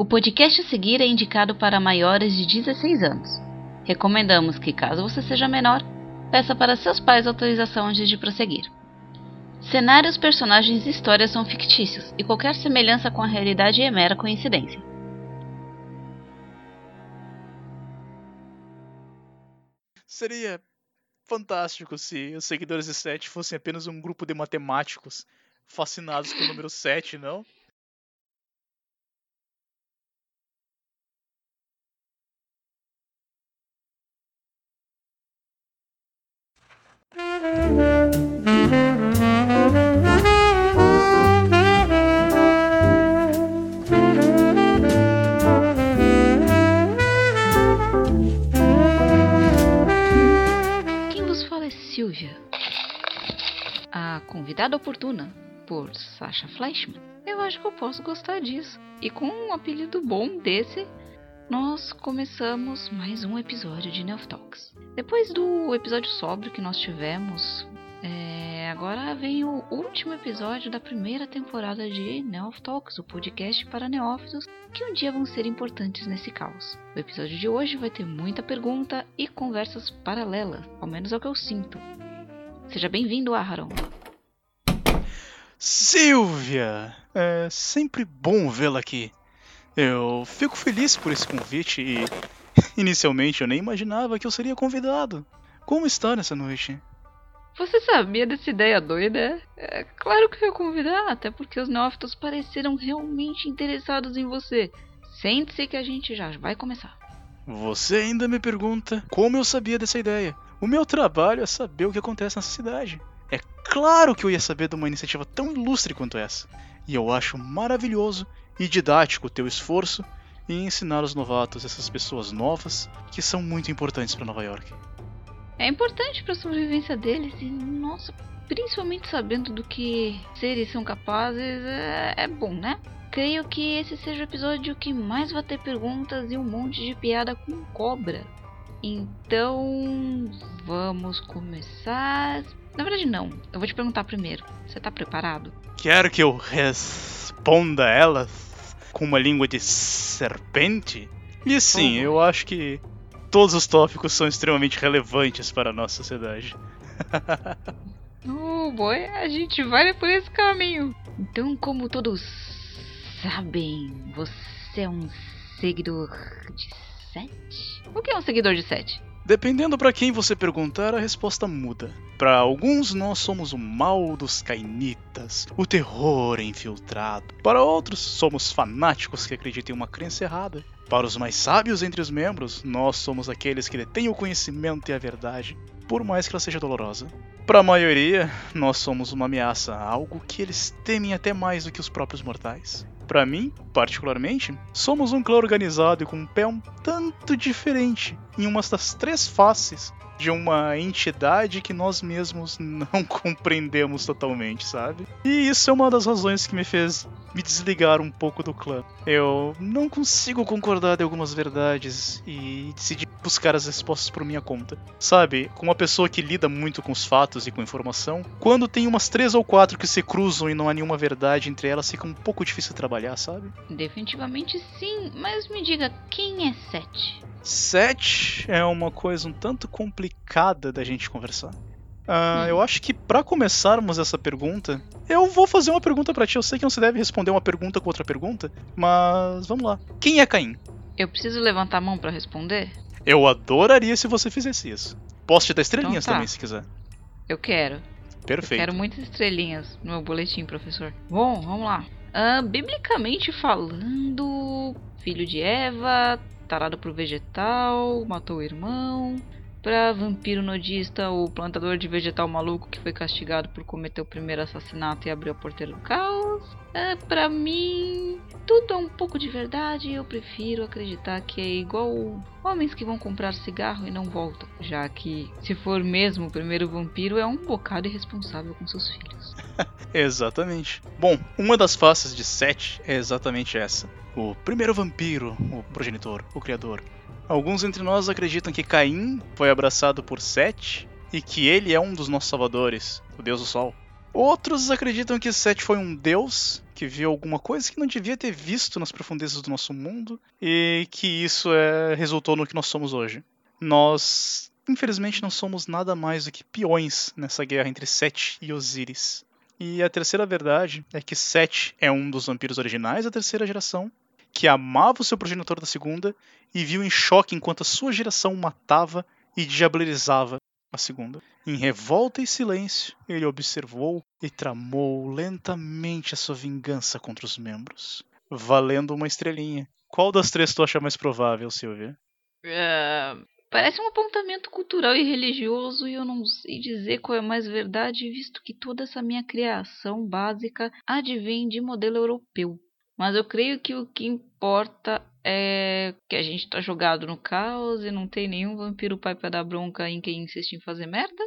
O podcast a seguir é indicado para maiores de 16 anos. Recomendamos que, caso você seja menor, peça para seus pais autorização antes de prosseguir. Cenários, personagens e histórias são fictícios, e qualquer semelhança com a realidade é mera coincidência. Seria fantástico se os seguidores de 7 fossem apenas um grupo de matemáticos fascinados com o número 7, não? Quem vos fala é Silvia, a convidada oportuna por Sasha Fleischman. Eu acho que eu posso gostar disso. E com um apelido bom desse, nós começamos mais um episódio de Neof Talks. Depois do episódio sóbrio que nós tivemos, é, agora vem o último episódio da primeira temporada de Neof Talks, o podcast para neófitos que um dia vão ser importantes nesse caos. O episódio de hoje vai ter muita pergunta e conversas paralelas, ao menos é o que eu sinto. Seja bem-vindo, Aharon. Silvia! É sempre bom vê-la aqui. Eu fico feliz por esse convite e, inicialmente, eu nem imaginava que eu seria convidado. Como está nessa noite? Você sabia dessa ideia doida? É claro que eu ia convidar, até porque os neófitos pareceram realmente interessados em você. Sente-se que a gente já vai começar. Você ainda me pergunta como eu sabia dessa ideia. O meu trabalho é saber o que acontece nessa cidade. É claro que eu ia saber de uma iniciativa tão ilustre quanto essa. E eu acho maravilhoso e didático o teu esforço em ensinar os novatos, essas pessoas novas, que são muito importantes para Nova York. É importante para a sobrevivência deles e, nossa, principalmente sabendo do que seres são capazes, é, é bom, né? Creio que esse seja o episódio que mais vai ter perguntas e um monte de piada com cobra. Então, vamos começar. Na verdade, não. Eu vou te perguntar primeiro. Você tá preparado? Quer que eu responda elas com uma língua de serpente? E sim, Oh. eu acho que todos os tópicos são extremamente relevantes para a nossa sociedade. Oh, boy, a gente vai por esse caminho. Então, como todos sabem, você é um seguidor de sete? O que é um seguidor de sete? Dependendo para quem você perguntar, a resposta muda. Para alguns, nós somos o mal dos cainitas, o terror infiltrado. Para outros, somos fanáticos que acreditam em uma crença errada. Para os mais sábios entre os membros, nós somos aqueles que detêm o conhecimento e a verdade, por mais que ela seja dolorosa. Para a maioria, nós somos uma ameaça, algo que eles temem até mais do que os próprios mortais. Para mim, particularmente, somos um clã organizado e com um pé um tanto diferente em uma das três faces de uma entidade que nós mesmos não compreendemos totalmente, sabe? E isso é uma das razões que me fez me desligar um pouco do clã. Eu não consigo concordar de algumas verdades e decidi buscar as respostas por minha conta. Sabe, com uma pessoa que lida muito com os fatos e com informação, quando tem umas três ou quatro que se cruzam e não há nenhuma verdade entre elas, fica um pouco difícil trabalhar, sabe? Definitivamente sim, mas me diga, quem é sete? Sete é uma coisa um tanto complicada da gente conversar. Hum. Eu acho que pra começarmos essa pergunta, eu vou fazer uma pergunta pra ti. Eu sei que não se deve responder uma pergunta com outra pergunta, mas vamos lá. Quem é Caim? Eu preciso levantar a mão pra responder? Eu adoraria se você fizesse isso. Posso te dar estrelinhas Então tá. também, se quiser. Eu quero. Perfeito. Quero muitas estrelinhas no meu boletim, professor. Bom, vamos lá. Ah, biblicamente falando, filho de Eva, tarado por vegetal, matou o irmão. Pra vampiro nodista, o plantador de vegetal maluco que foi castigado por cometer o primeiro assassinato e abriu a porteira do caos. Ah, pra mim, tudo é um pouco de verdade eu prefiro acreditar que é igual homens que vão comprar cigarro e não voltam. Já que, se for mesmo o primeiro vampiro, é um bocado irresponsável com seus filhos. Exatamente. Bom, uma das faces de Sete é exatamente essa. O primeiro vampiro, o progenitor, o criador. Alguns entre nós acreditam que Caim foi abraçado por Sete e que ele é um dos nossos salvadores, o deus do sol. Outros acreditam que Sete foi um deus que viu alguma coisa que não devia ter visto nas profundezas do nosso mundo e que isso é, resultou no que nós somos hoje. Nós, infelizmente, não somos nada mais do que peões nessa guerra entre Sete e Osíris. E a terceira verdade é que Sete é um dos vampiros originais da terceira geração, que amava o seu progenitor da segunda e viu em choque enquanto a sua geração matava e diablerizava a segunda. Em revolta e silêncio, ele observou e tramou lentamente a sua vingança contra os membros, valendo uma estrelinha. Qual das três tu acha mais provável, Silvia? Uh, parece um apontamento cultural e religioso e eu não sei dizer qual é mais verdade, visto que toda essa minha criação básica advém de modelo europeu. Mas eu creio que o que importa é que a gente tá jogado no caos e não tem nenhum vampiro pai pra dar bronca em quem insiste em fazer merda.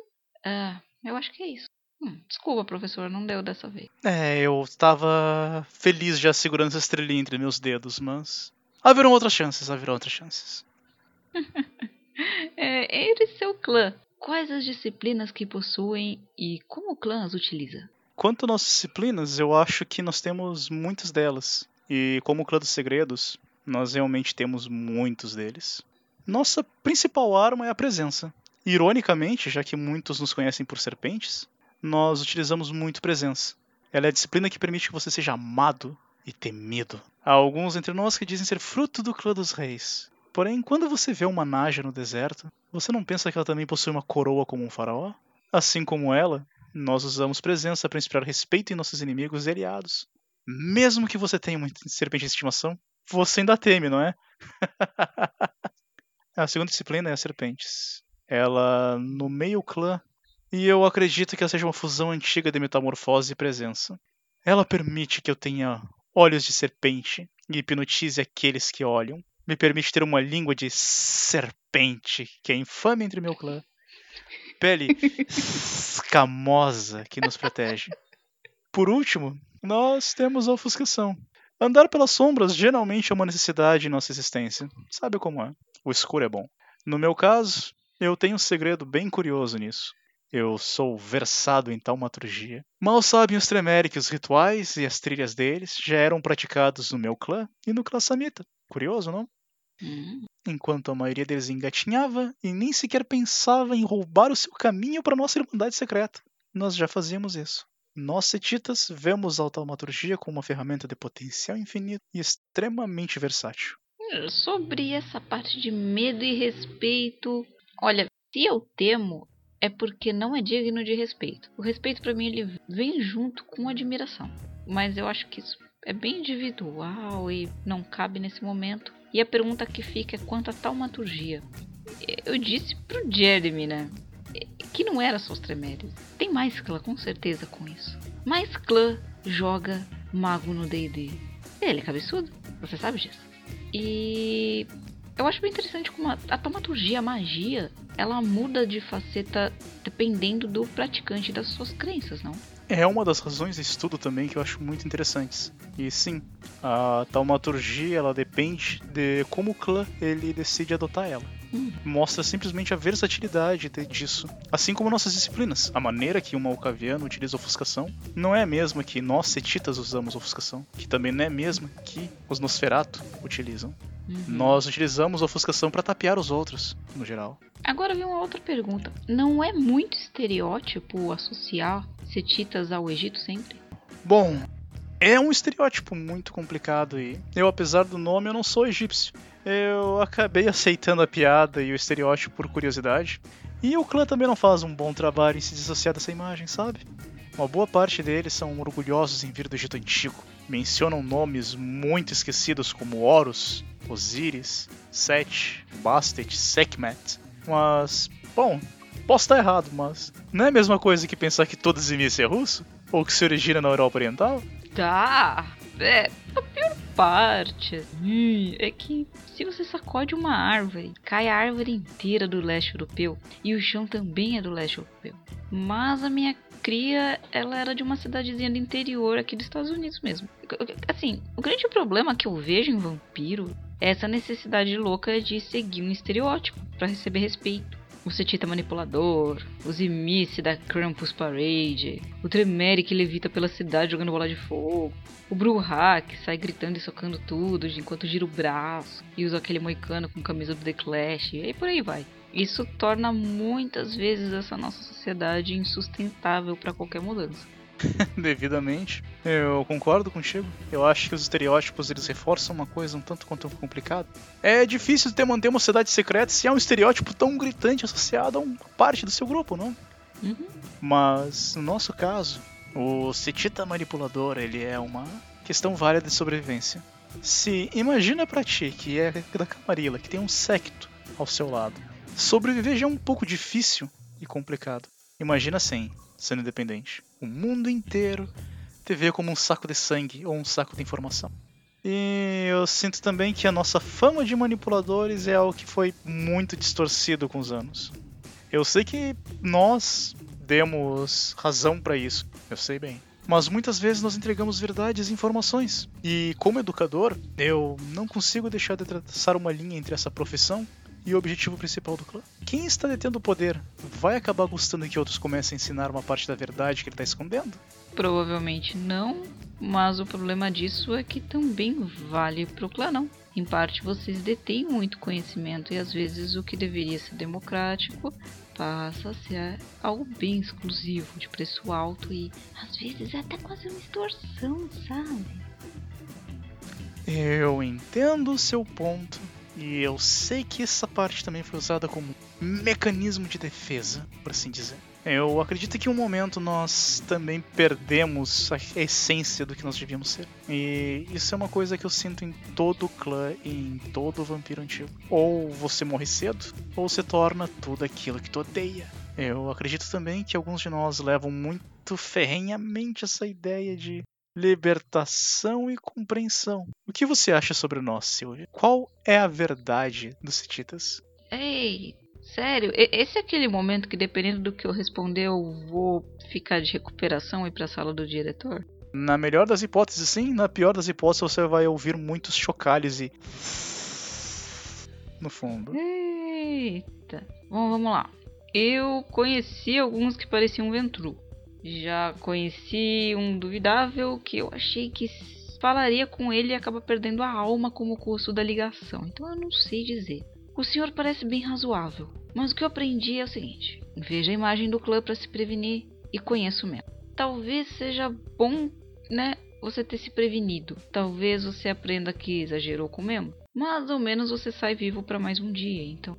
Ah, eu acho que é isso. Hum, desculpa, professor, não deu dessa vez. É, eu estava feliz já segurando essa estrelinha entre meus dedos, mas. Haverão outras chances, haverão outras chances. é, entre seu clã, quais as disciplinas que possuem e como o clã as utiliza? Quanto às disciplinas, eu acho que nós temos muitas delas. E como clã dos segredos, nós realmente temos muitos deles. Nossa principal arma é a presença. Ironicamente, já que muitos nos conhecem por serpentes, nós utilizamos muito presença. Ela é a disciplina que permite que você seja amado e temido. Há alguns entre nós que dizem ser fruto do clã dos reis. Porém, quando você vê uma Naja no deserto, você não pensa que ela também possui uma coroa como um faraó? Assim como ela, nós usamos presença para inspirar respeito em nossos inimigos e aliados. Mesmo que você tenha uma serpente de estimação, você ainda teme, não é? a segunda disciplina é as serpentes. Ela nomeia o clã e eu acredito que ela seja uma fusão antiga de metamorfose e presença. Ela permite que eu tenha olhos de serpente e hipnotize aqueles que olham. Me permite ter uma língua de serpente, que é infame entre meu clã pele escamosa que nos protege. Por último, nós temos a ofuscação. Andar pelas sombras geralmente é uma necessidade em nossa existência. Sabe como é? O escuro é bom. No meu caso, eu tenho um segredo bem curioso nisso. Eu sou versado em taumaturgia. Mal sabem os Tremere os rituais e as trilhas deles já eram praticados no meu clã e no clã Samita. Curioso, não? Hum. Enquanto a maioria deles engatinhava e nem sequer pensava em roubar o seu caminho para nossa Irmandade Secreta. Nós já fazíamos isso. Nós, setitas, vemos a taumaturgia como uma ferramenta de potencial infinito e extremamente versátil. Sobre essa parte de medo e respeito, olha, se eu temo, é porque não é digno de respeito. O respeito para mim ele vem junto com admiração, mas eu acho que isso é bem individual e não cabe nesse momento. E a pergunta que fica é quanto à taumaturgia. Eu disse pro Jeremy, né? Que não era só os Tremérios. Tem mais clã, com certeza, com isso. Mais clã joga mago no D&D. Ele é cabeçudo, você sabe disso. E eu acho bem interessante como a, a taumaturgia, a magia, ela muda de faceta dependendo do praticante das suas crenças, não? É uma das razões de estudo também que eu acho muito interessantes. E sim, a taumaturgia ela depende de como o clã ele decide adotar ela. Hum. Mostra simplesmente a versatilidade disso. Assim como nossas disciplinas. A maneira que um malcaviano utiliza ofuscação não é a mesma que nós setitas usamos ofuscação, que também não é a mesma que os Nosferatu utilizam. Uhum. Nós utilizamos ofuscação para tapear os outros, no geral. Agora vem uma outra pergunta. Não é muito estereótipo associar setitas ao Egito sempre? Bom, é um estereótipo muito complicado e eu, apesar do nome, eu não sou egípcio. Eu acabei aceitando a piada e o estereótipo por curiosidade. E o clã também não faz um bom trabalho em se dissociar dessa imagem, sabe? Uma boa parte deles são orgulhosos em vir do Egito Antigo. Mencionam nomes muito esquecidos como Horus, Osíris, Set, Bastet, Sekhmet. Mas, bom, posso estar errado, mas não é a mesma coisa que pensar que todo Zimis é russo? Ou que se origina na Europa Oriental? Tá, é, a pior parte hum, é que se você sacode uma árvore, cai a árvore inteira do leste europeu e o chão também é do leste europeu. Mas a minha cria, ela era de uma cidadezinha do interior aqui dos Estados Unidos mesmo. Assim, o grande problema que eu vejo em vampiro é essa necessidade louca de seguir um estereótipo para receber respeito. O Cetita Manipulador, o Zimice da Krampus Parade, o Tremere que levita pela cidade jogando bola de fogo, o Bruhá que sai gritando e socando tudo enquanto gira o braço e usa aquele moicano com camisa do The Clash, e aí por aí vai. Isso torna muitas vezes essa nossa sociedade insustentável para qualquer mudança. devidamente. Eu concordo contigo. Eu acho que os estereótipos eles reforçam uma coisa um tanto quanto complicada. É difícil ter manter uma sociedade secreta se há um estereótipo tão gritante associado a uma parte do seu grupo, não? Uhum. Mas no nosso caso, o Cetita manipulador ele é uma questão válida de sobrevivência. Se imagina para ti que é da Camarilla, que tem um secto ao seu lado, sobreviver já é um pouco difícil e complicado. Imagina sem sendo independente. O mundo inteiro te vê como um saco de sangue ou um saco de informação. E eu sinto também que a nossa fama de manipuladores é algo que foi muito distorcido com os anos. Eu sei que nós demos razão para isso, eu sei bem. Mas muitas vezes nós entregamos verdades e informações. E como educador, eu não consigo deixar de traçar uma linha entre essa profissão e o objetivo principal do clã. Quem está detendo o poder vai acabar gostando que outros comecem a ensinar uma parte da verdade que ele está escondendo? Provavelmente não, mas o problema disso é que também vale pro clã não. Em parte vocês detêm muito conhecimento e às vezes o que deveria ser democrático passa a ser algo bem exclusivo, de preço alto e às vezes é até quase uma extorsão, sabe? Eu entendo o seu ponto, e eu sei que essa parte também foi usada como mecanismo de defesa, por assim dizer. Eu acredito que em um momento nós também perdemos a essência do que nós devíamos ser. E isso é uma coisa que eu sinto em todo clã e em todo vampiro antigo. Ou você morre cedo, ou se torna tudo aquilo que tu odeia. Eu acredito também que alguns de nós levam muito ferrenhamente essa ideia de libertação e compreensão. O que você acha sobre nós, Silvia? Qual é a verdade dos Cetitas? Ei, sério? Esse é aquele momento que, dependendo do que eu responder, eu vou ficar de recuperação e ir pra sala do diretor? Na melhor das hipóteses, sim. Na pior das hipóteses, você vai ouvir muitos chocalhos e. no fundo. Eita. Bom, vamos lá. Eu conheci alguns que pareciam Ventru. Já conheci um duvidável que eu achei que falaria com ele e acaba perdendo a alma como custo da ligação. Então eu não sei dizer. O senhor parece bem razoável, mas o que eu aprendi é o seguinte: veja a imagem do clã para se prevenir e conheça o mesmo. Talvez seja bom, né, você ter se prevenido. Talvez você aprenda que exagerou com o mesmo, mas ao menos você sai vivo para mais um dia. Então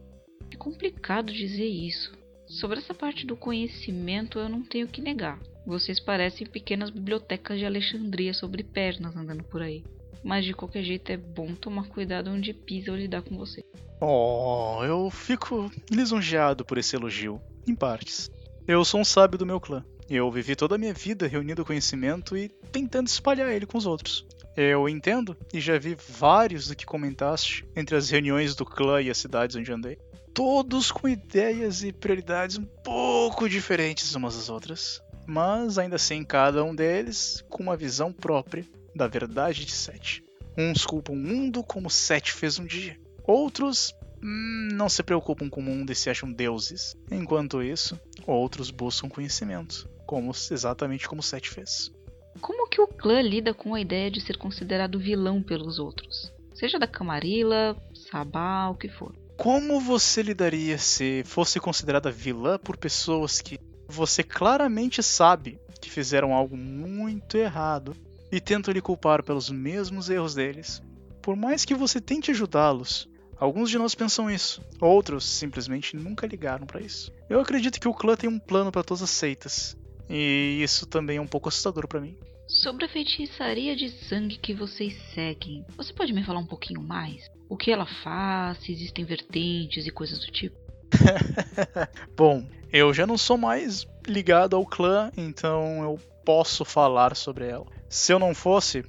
é complicado dizer isso. Sobre essa parte do conhecimento, eu não tenho que negar. Vocês parecem pequenas bibliotecas de Alexandria sobre pernas andando por aí. Mas de qualquer jeito é bom tomar cuidado onde pisa ou lidar com você. Oh, eu fico lisonjeado por esse elogio, em partes. Eu sou um sábio do meu clã. Eu vivi toda a minha vida reunindo conhecimento e tentando espalhar ele com os outros. Eu entendo e já vi vários do que comentaste entre as reuniões do clã e as cidades onde andei todos com ideias e prioridades um pouco diferentes umas das outras, mas ainda assim cada um deles com uma visão própria da verdade de Sete. Uns culpam o mundo como Sete fez um dia, outros hum, não se preocupam com o mundo e se acham deuses. Enquanto isso, outros buscam conhecimento, como exatamente como Sete fez. Como que o clã lida com a ideia de ser considerado vilão pelos outros? Seja da Camarilla, Sabá, o que for. Como você lidaria se fosse considerada vilã por pessoas que você claramente sabe que fizeram algo muito errado e tentam lhe culpar pelos mesmos erros deles? Por mais que você tente ajudá-los, alguns de nós pensam isso, outros simplesmente nunca ligaram para isso. Eu acredito que o clã tem um plano para todas as seitas, e isso também é um pouco assustador para mim. Sobre a feitiçaria de sangue que vocês seguem, você pode me falar um pouquinho mais? O que ela faz, se existem vertentes e coisas do tipo. Bom, eu já não sou mais ligado ao clã, então eu posso falar sobre ela. Se eu não fosse,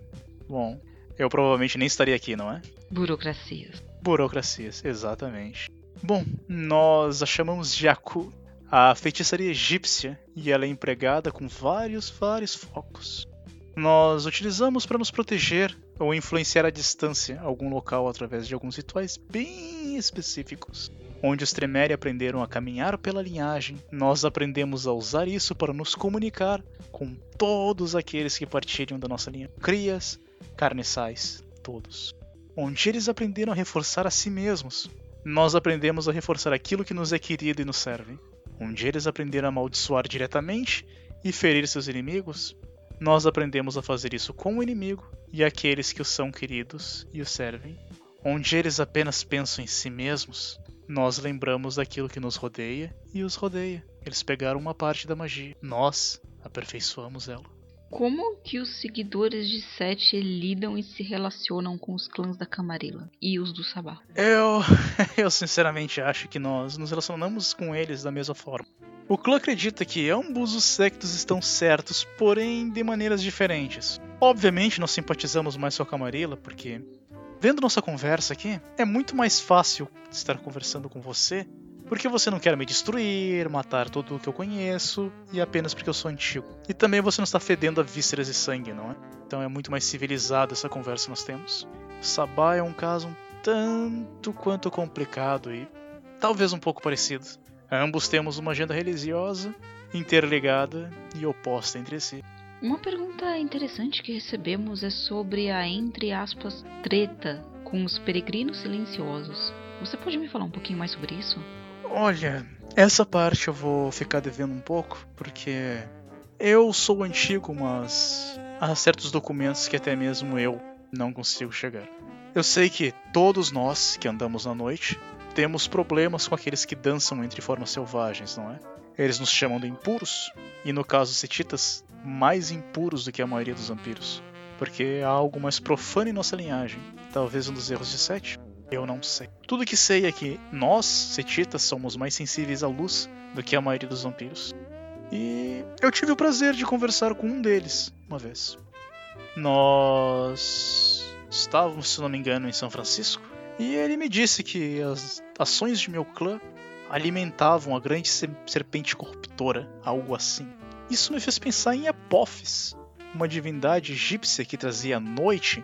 bom, eu provavelmente nem estaria aqui, não é? Burocracias. Burocracias, exatamente. Bom, nós a chamamos de Aku, a feitiçaria egípcia, e ela é empregada com vários, vários focos. Nós utilizamos para nos proteger ou influenciar à distância algum local através de alguns rituais bem específicos. onde os Tremere aprenderam a caminhar pela linhagem, nós aprendemos a usar isso para nos comunicar com todos aqueles que partilham da nossa linha. Crias, carniçais, todos. Onde eles aprenderam a reforçar a si mesmos, nós aprendemos a reforçar aquilo que nos é querido e nos serve. Onde eles aprenderam a amaldiçoar diretamente e ferir seus inimigos, nós aprendemos a fazer isso com o inimigo e aqueles que os são queridos e os servem. Onde eles apenas pensam em si mesmos, nós lembramos daquilo que nos rodeia e os rodeia. Eles pegaram uma parte da magia, nós aperfeiçoamos ela. Como que os seguidores de Sete lidam e se relacionam com os clãs da Camarilla e os do Sabá? Eu, eu sinceramente acho que nós nos relacionamos com eles da mesma forma. O clã acredita que ambos os sectos estão certos, porém de maneiras diferentes. Obviamente nós simpatizamos mais com a Camarilla, porque vendo nossa conversa aqui, é muito mais fácil estar conversando com você porque você não quer me destruir, matar tudo o que eu conheço, e apenas porque eu sou antigo. E também você não está fedendo a vísceras e sangue, não é? Então é muito mais civilizada essa conversa que nós temos. Sabá é um caso um tanto quanto complicado e talvez um pouco parecido. Ambos temos uma agenda religiosa, interligada e oposta entre si. Uma pergunta interessante que recebemos é sobre a, entre aspas, treta com os peregrinos silenciosos. Você pode me falar um pouquinho mais sobre isso? Olha, essa parte eu vou ficar devendo um pouco, porque eu sou antigo, mas há certos documentos que até mesmo eu não consigo chegar. Eu sei que todos nós que andamos na noite temos problemas com aqueles que dançam entre formas selvagens, não é? Eles nos chamam de impuros, e no caso dos setitas, mais impuros do que a maioria dos vampiros, porque há algo mais profano em nossa linhagem, talvez um dos erros de Sete. Eu não sei. Tudo que sei é que nós, setitas, somos mais sensíveis à luz do que a maioria dos vampiros. E eu tive o prazer de conversar com um deles uma vez. Nós estávamos, se não me engano, em São Francisco, e ele me disse que as ações de meu clã alimentavam a grande serpente corruptora, algo assim. Isso me fez pensar em Apophis, uma divindade egípcia que trazia a noite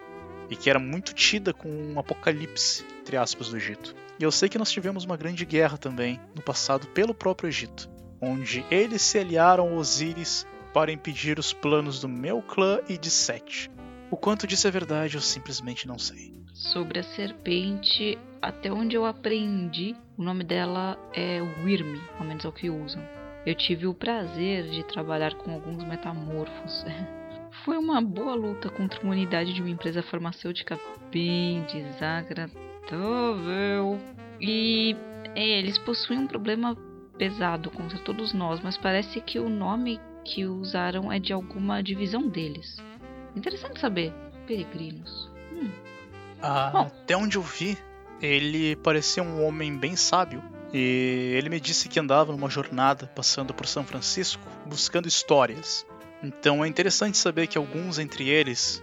e que era muito tida com um apocalipse, entre aspas, do Egito. E eu sei que nós tivemos uma grande guerra também no passado pelo próprio Egito, onde eles se aliaram a Osíris para impedir os planos do meu clã e de Sete. O quanto disso é verdade eu simplesmente não sei. Sobre a serpente, até onde eu aprendi, o nome dela é Wyrm, ao menos é o que usam. Eu tive o prazer de trabalhar com alguns metamorfos Foi uma boa luta contra uma unidade de uma empresa farmacêutica bem desagradável. E é, eles possuem um problema pesado contra todos nós, mas parece que o nome que usaram é de alguma divisão deles. Interessante saber. Peregrinos. Hum. Ah, até onde eu vi, ele parecia um homem bem sábio. E ele me disse que andava numa jornada passando por São Francisco buscando histórias. Então é interessante saber que alguns entre eles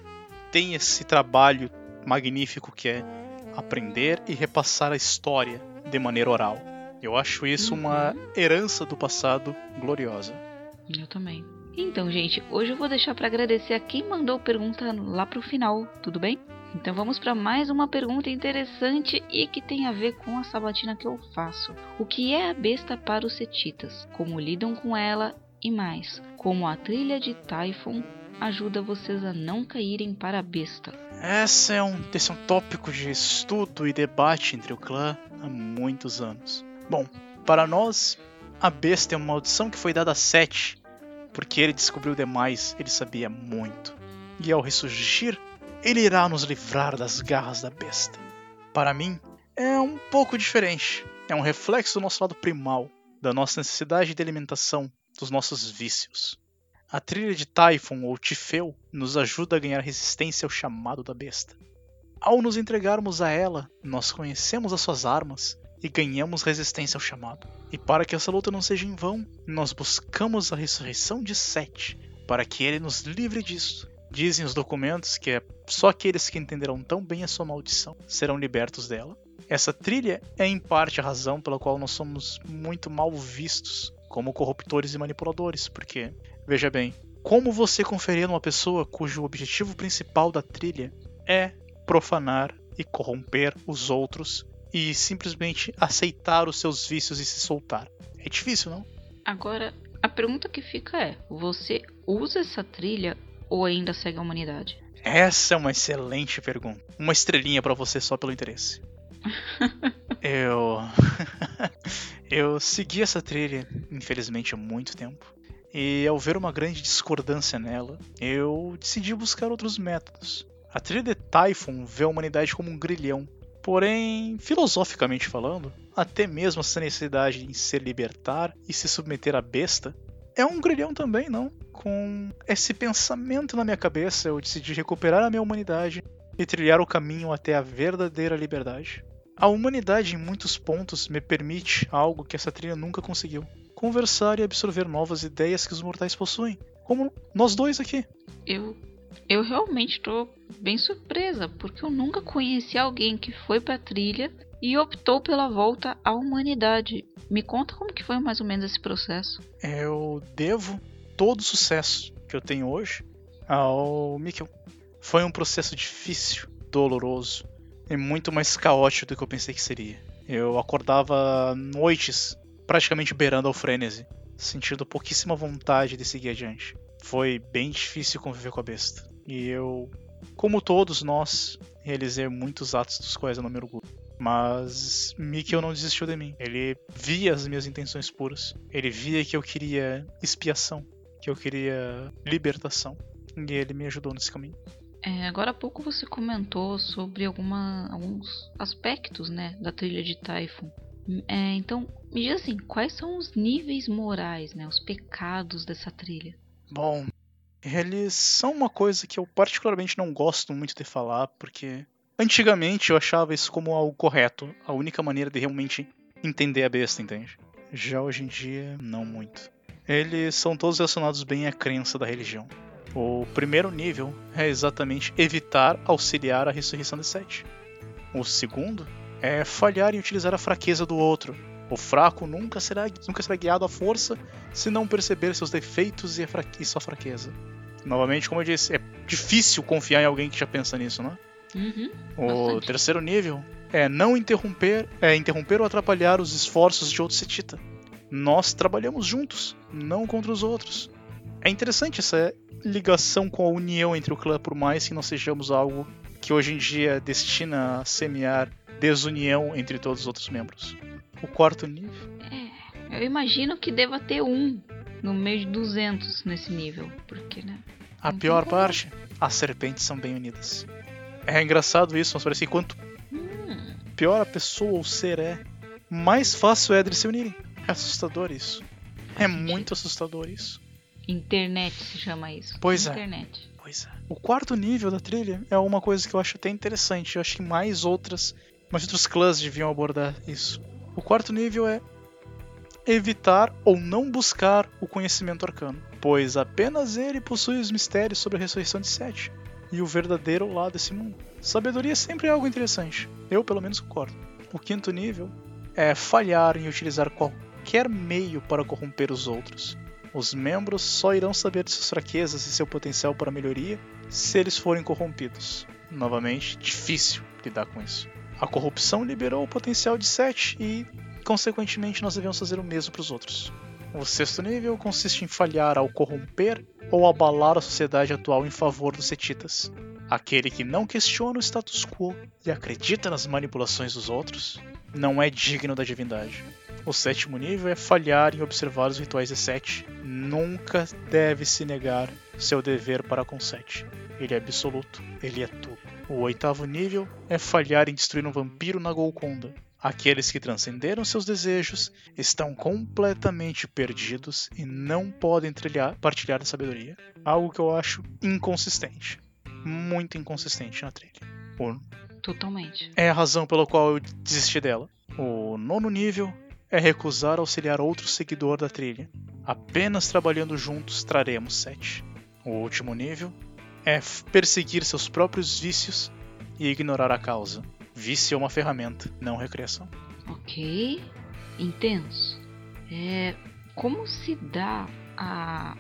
têm esse trabalho magnífico que é aprender e repassar a história de maneira oral. Eu acho isso uhum. uma herança do passado gloriosa. Eu também. Então, gente, hoje eu vou deixar para agradecer a quem mandou pergunta lá pro final, tudo bem? Então vamos para mais uma pergunta interessante e que tem a ver com a sabatina que eu faço. O que é a besta para os setitas? Como lidam com ela e mais, como a trilha de Typhon ajuda vocês a não caírem para a besta. Esse é um, esse é um tópico de estudo e debate entre o clã há muitos anos. Bom, para nós, a besta é uma maldição que foi dada a Sete, porque ele descobriu demais, ele sabia muito. E ao ressurgir, ele irá nos livrar das garras da besta. Para mim, é um pouco diferente. É um reflexo do nosso lado primal, da nossa necessidade de alimentação, dos nossos vícios. A trilha de Typhon ou Tifeu nos ajuda a ganhar resistência ao chamado da besta. Ao nos entregarmos a ela, nós conhecemos as suas armas e ganhamos resistência ao chamado. E para que essa luta não seja em vão, nós buscamos a ressurreição de Sete, para que ele nos livre disso. Dizem os documentos que é só aqueles que entenderão tão bem a sua maldição serão libertos dela. Essa trilha é em parte a razão pela qual nós somos muito mal vistos como corruptores e manipuladores, porque, veja bem, como você conferir numa pessoa cujo objetivo principal da trilha é profanar e corromper os outros e simplesmente aceitar os seus vícios e se soltar. É difícil, não? Agora, a pergunta que fica é: você usa essa trilha ou ainda segue a humanidade? Essa é uma excelente pergunta. Uma estrelinha para você só pelo interesse. eu. eu segui essa trilha, infelizmente, há muito tempo. E ao ver uma grande discordância nela, eu decidi buscar outros métodos. A trilha de Typhon vê a humanidade como um grilhão. Porém, filosoficamente falando, até mesmo essa necessidade em se libertar e se submeter à besta é um grilhão também, não? Com esse pensamento na minha cabeça, eu decidi recuperar a minha humanidade e trilhar o caminho até a verdadeira liberdade. A humanidade, em muitos pontos, me permite algo que essa trilha nunca conseguiu conversar e absorver novas ideias que os mortais possuem, como nós dois aqui. Eu eu realmente estou bem surpresa, porque eu nunca conheci alguém que foi para a trilha e optou pela volta à humanidade. Me conta como que foi mais ou menos esse processo. Eu devo todo o sucesso que eu tenho hoje ao Mikkel. Foi um processo difícil, doloroso e muito mais caótico do que eu pensei que seria. Eu acordava noites praticamente beirando ao frenesi, sentindo pouquíssima vontade de seguir adiante. Foi bem difícil conviver com a besta. E eu, como todos nós, realizei muitos atos dos quais eu não me orgulho. Mas Mikkel não desistiu de mim. Ele via as minhas intenções puras. Ele via que eu queria expiação, que eu queria libertação. E ele me ajudou nesse caminho. É, agora há pouco você comentou sobre alguma, alguns aspectos né, da trilha de Typhon. É, então, me diz assim, quais são os níveis morais, né, os pecados dessa trilha? Bom, eles são uma coisa que eu particularmente não gosto muito de falar, porque antigamente eu achava isso como algo correto, a única maneira de realmente entender a besta, entende? Já hoje em dia, não muito. Eles são todos relacionados bem à crença da religião. O primeiro nível é exatamente evitar auxiliar a ressurreição de Sete. O segundo é falhar em utilizar a fraqueza do outro. O fraco nunca será, nunca será guiado à força se não perceber seus defeitos e, fraque, e sua fraqueza. Novamente, como eu disse, é difícil confiar em alguém que já pensa nisso, não é? Uhum, o bastante. terceiro nível é não interromper, é interromper ou atrapalhar os esforços de outro setita. Nós trabalhamos juntos, não contra os outros. É interessante essa ligação com a união entre o clã, por mais que não sejamos algo que hoje em dia destina a semear desunião entre todos os outros membros. O quarto nível. É, eu imagino que deva ter um no meio de 200 nesse nível, porque, né? A pior parte, as serpentes são bem unidas. É engraçado isso, mas parece que quanto hum. pior a pessoa ou ser é, mais fácil é de se unirem. É assustador isso. É muito assustador isso. Internet se chama isso. Pois é. Internet. é. Pois é. O quarto nível da trilha é uma coisa que eu acho até interessante. Eu acho que mais outras mas outros clãs deviam abordar isso. O quarto nível é evitar ou não buscar o conhecimento arcano, pois apenas ele possui os mistérios sobre a ressurreição de Sete e o verdadeiro lado desse mundo. Sabedoria sempre é algo interessante, eu pelo menos concordo. O quinto nível é falhar em utilizar qualquer meio para corromper os outros. Os membros só irão saber de suas fraquezas e seu potencial para melhoria se eles forem corrompidos. Novamente, difícil lidar com isso. A corrupção liberou o potencial de Sete e, consequentemente, nós devemos fazer o mesmo para os outros. O sexto nível consiste em falhar ao corromper ou abalar a sociedade atual em favor dos setitas. Aquele que não questiona o status quo e acredita nas manipulações dos outros não é digno da divindade. O sétimo nível é falhar em observar os rituais de Sete. Nunca deve se negar seu dever para com Sete. Ele é absoluto, ele é tudo. O oitavo nível é falhar em destruir um vampiro na Golconda. Aqueles que transcenderam seus desejos estão completamente perdidos e não podem trilhar, partilhar a sabedoria. Algo que eu acho inconsistente. Muito inconsistente na trilha. O... Totalmente. É a razão pela qual eu desisti dela. O nono nível é recusar auxiliar outro seguidor da trilha. Apenas trabalhando juntos traremos sete. O último nível é perseguir seus próprios vícios e ignorar a causa. Vício é uma ferramenta, não recreação. Ok, intenso. É, como se dá a.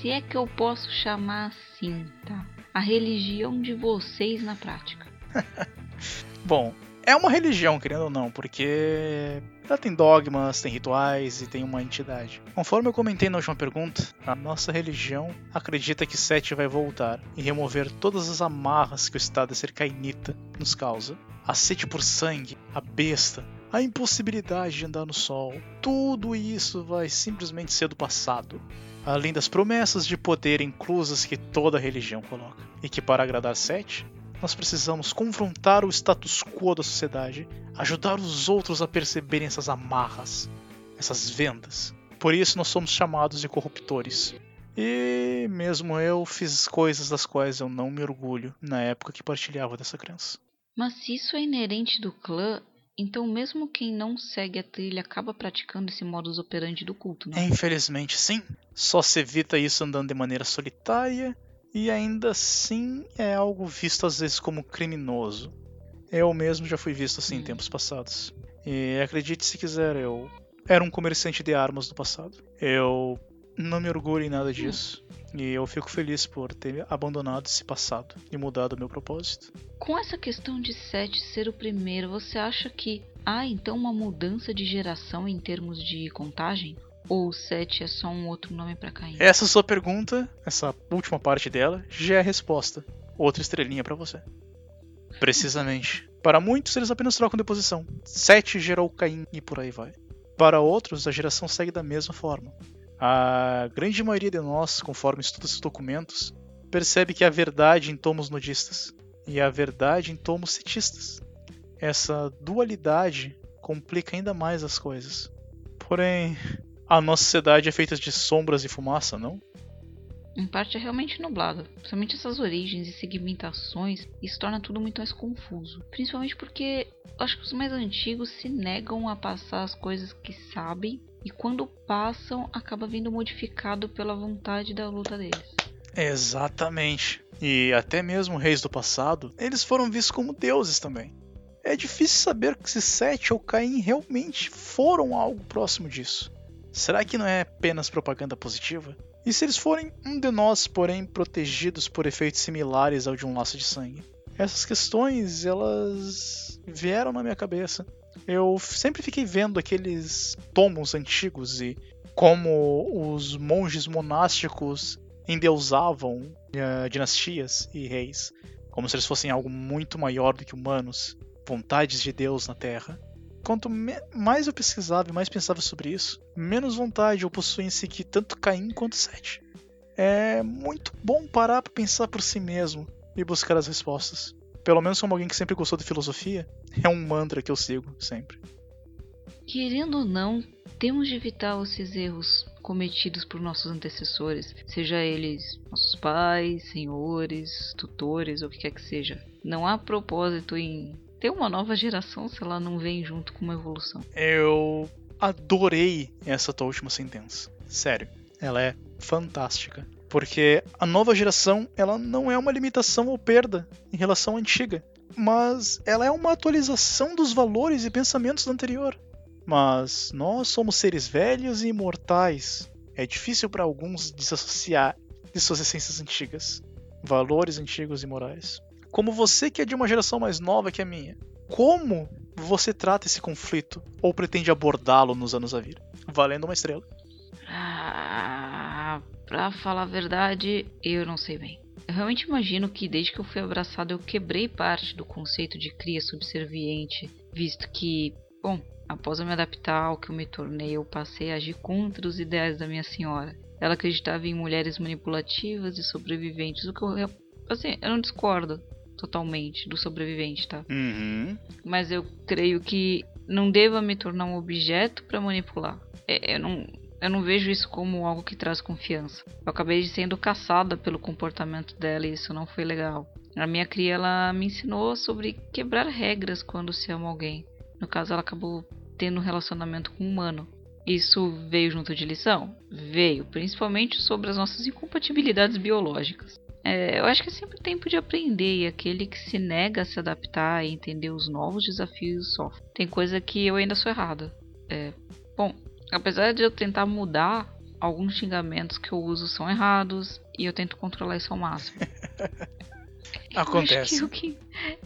Se é que eu posso chamar assim, tá? A religião de vocês na prática. Bom, é uma religião, querendo ou não, porque ela tem dogmas, tem rituais e tem uma entidade. Conforme eu comentei na última pergunta, a nossa religião acredita que Sete vai voltar e remover todas as amarras que o estado de ser cainita nos causa. A sede por sangue, a besta, a impossibilidade de andar no sol, tudo isso vai simplesmente ser do passado. Além das promessas de poder inclusas que toda religião coloca. E que para agradar Sete, nós precisamos confrontar o status quo da sociedade, ajudar os outros a perceberem essas amarras, essas vendas. Por isso nós somos chamados de corruptores. E mesmo eu fiz coisas das quais eu não me orgulho na época que partilhava dessa crença. Mas se isso é inerente do clã, então mesmo quem não segue a trilha acaba praticando esse modus operandi do culto, não? Infelizmente sim. Só se evita isso andando de maneira solitária e ainda assim é algo visto às vezes como criminoso. Eu mesmo já fui visto assim em tempos passados. E acredite se quiser, eu era um comerciante de armas no passado. Eu não me orgulho em nada disso. E eu fico feliz por ter abandonado esse passado e mudado o meu propósito. Com essa questão de Sete ser o primeiro, você acha que há então uma mudança de geração em termos de contagem? Ou 7 é só um outro nome para Caim? Essa sua pergunta, essa última parte dela, já é a resposta. Outra estrelinha para você. Precisamente. Para muitos, eles apenas trocam de posição. 7 gerou Caim e por aí vai. Para outros, a geração segue da mesma forma. A grande maioria de nós, conforme estuda esses documentos, percebe que a verdade em tomos nudistas e a verdade em tomos cetistas. Essa dualidade complica ainda mais as coisas. Porém, a nossa sociedade é feita de sombras e fumaça, não? Em parte é realmente nublada, principalmente essas origens e segmentações, isso torna tudo muito mais confuso. Principalmente porque acho que os mais antigos se negam a passar as coisas que sabem e quando passam acaba vindo modificado pela vontade da luta deles. Exatamente. E até mesmo reis do passado, eles foram vistos como deuses também. É difícil saber se Sete ou Caim realmente foram algo próximo disso. Será que não é apenas propaganda positiva? E se eles forem um de nós, porém protegidos por efeitos similares ao de um laço de sangue? Essas questões, elas vieram na minha cabeça. Eu sempre fiquei vendo aqueles tomos antigos e como os monges monásticos endeusavam uh, dinastias e reis, como se eles fossem algo muito maior do que humanos, vontades de Deus na Terra quanto mais eu pesquisava e mais pensava sobre isso, menos vontade eu possuía em seguir tanto Caim quanto Sete. É muito bom parar para pensar por si mesmo e buscar as respostas. Pelo menos como alguém que sempre gostou de filosofia, é um mantra que eu sigo sempre. Querendo ou não, temos de evitar esses erros cometidos por nossos antecessores, seja eles nossos pais, senhores, tutores ou o que quer que seja. Não há propósito em ter uma nova geração se ela não vem junto com uma evolução. Eu adorei essa tua última sentença. Sério, ela é fantástica. Porque a nova geração, ela não é uma limitação ou perda em relação à antiga, mas ela é uma atualização dos valores e pensamentos do anterior. Mas nós somos seres velhos e imortais. É difícil para alguns desassociar de suas essências antigas, valores antigos e morais como você que é de uma geração mais nova que a minha, como você trata esse conflito ou pretende abordá-lo nos anos a vir? Valendo uma estrela. Ah, pra falar a verdade, eu não sei bem. Eu realmente imagino que desde que eu fui abraçado eu quebrei parte do conceito de cria subserviente, visto que, bom, após eu me adaptar ao que eu me tornei, eu passei a agir contra os ideais da minha senhora. Ela acreditava em mulheres manipulativas e sobreviventes, o que eu, assim, eu não discordo totalmente do sobrevivente, tá? Uhum. Mas eu creio que não deva me tornar um objeto para manipular. É, eu, não, eu não vejo isso como algo que traz confiança. Eu acabei sendo caçada pelo comportamento dela e isso não foi legal. A minha cria ela me ensinou sobre quebrar regras quando se ama alguém. No caso, ela acabou tendo um relacionamento com um humano. Isso veio junto de lição? Veio, principalmente sobre as nossas incompatibilidades biológicas. É, eu acho que é sempre tempo de aprender e aquele que se nega a se adaptar e entender os novos desafios sofre. Tem coisa que eu ainda sou errada. É, bom, apesar de eu tentar mudar, alguns xingamentos que eu uso são errados e eu tento controlar isso ao máximo. Acontece. Que, que,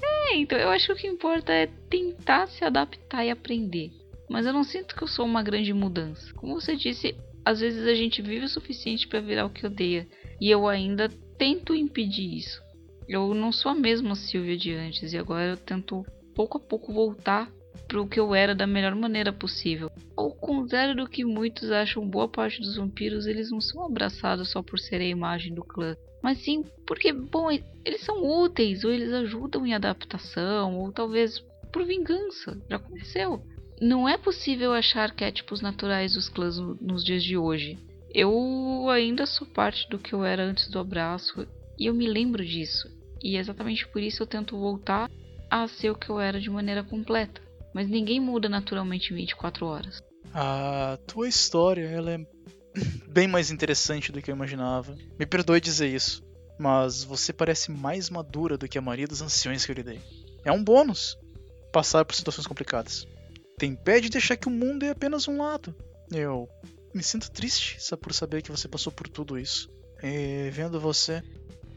é, É, então eu acho que o que importa é tentar se adaptar e aprender. Mas eu não sinto que eu sou uma grande mudança. Como você disse, às vezes a gente vive o suficiente para virar o que odeia. E eu ainda tento impedir isso. Eu não sou a mesma Silvia de antes e agora eu tento pouco a pouco voltar para o que eu era da melhor maneira possível. Ao contrário do que muitos acham, boa parte dos vampiros eles não são abraçados só por serem a imagem do clã, mas sim porque, bom, eles são úteis ou eles ajudam em adaptação ou talvez por vingança. Já aconteceu. Não é possível achar arquétipos naturais dos clãs nos dias de hoje. Eu ainda sou parte do que eu era antes do abraço e eu me lembro disso. E exatamente por isso eu tento voltar a ser o que eu era de maneira completa. Mas ninguém muda naturalmente em 24 horas. A tua história, ela é bem mais interessante do que eu imaginava. Me perdoe dizer isso, mas você parece mais madura do que a maioria dos anciões que eu lidei. É um bônus passar por situações complicadas. Tem pé de deixar que o mundo é apenas um lado. Eu me sinto triste por saber que você passou por tudo isso. E vendo você,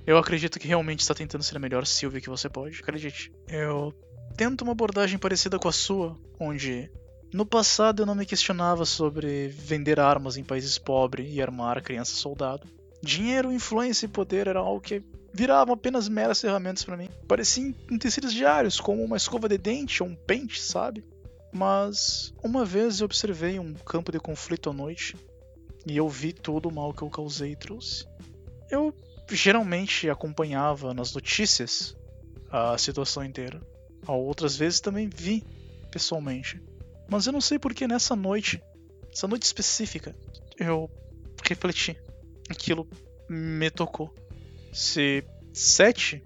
eu acredito que realmente está tentando ser a melhor Sylvie que você pode. Acredite. Eu tento uma abordagem parecida com a sua, onde no passado eu não me questionava sobre vender armas em países pobres e armar criança soldado. Dinheiro, influência e poder era algo que viravam apenas meras ferramentas para mim. Pareciam utensílios diários, como uma escova de dente ou um pente, sabe? Mas uma vez eu observei um campo de conflito à noite e eu vi todo o mal que eu causei e trouxe. Eu geralmente acompanhava nas notícias a situação inteira. Outras vezes também vi pessoalmente. Mas eu não sei porque nessa noite, essa noite específica, eu refleti. Aquilo me tocou. Se Sete